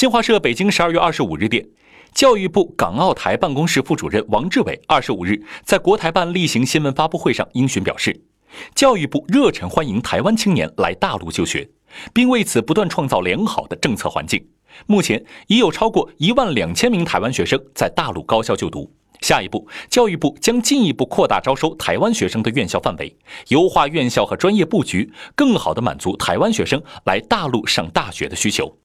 新华社北京十二月二十五日电教育部港澳台办公室副主任王志伟二十五日在国台办例行新闻发布会上应询表示教育部热忱欢迎台湾青年来大陆就学并为此不断创造良好的政策环境。目前已有超过一万两千名台湾学生在大陆高校就读。下一步教育部将进一步扩大招收台湾学生的院校范围优化院校和专业布局更好地满足台湾学生来大陆上大学的需求。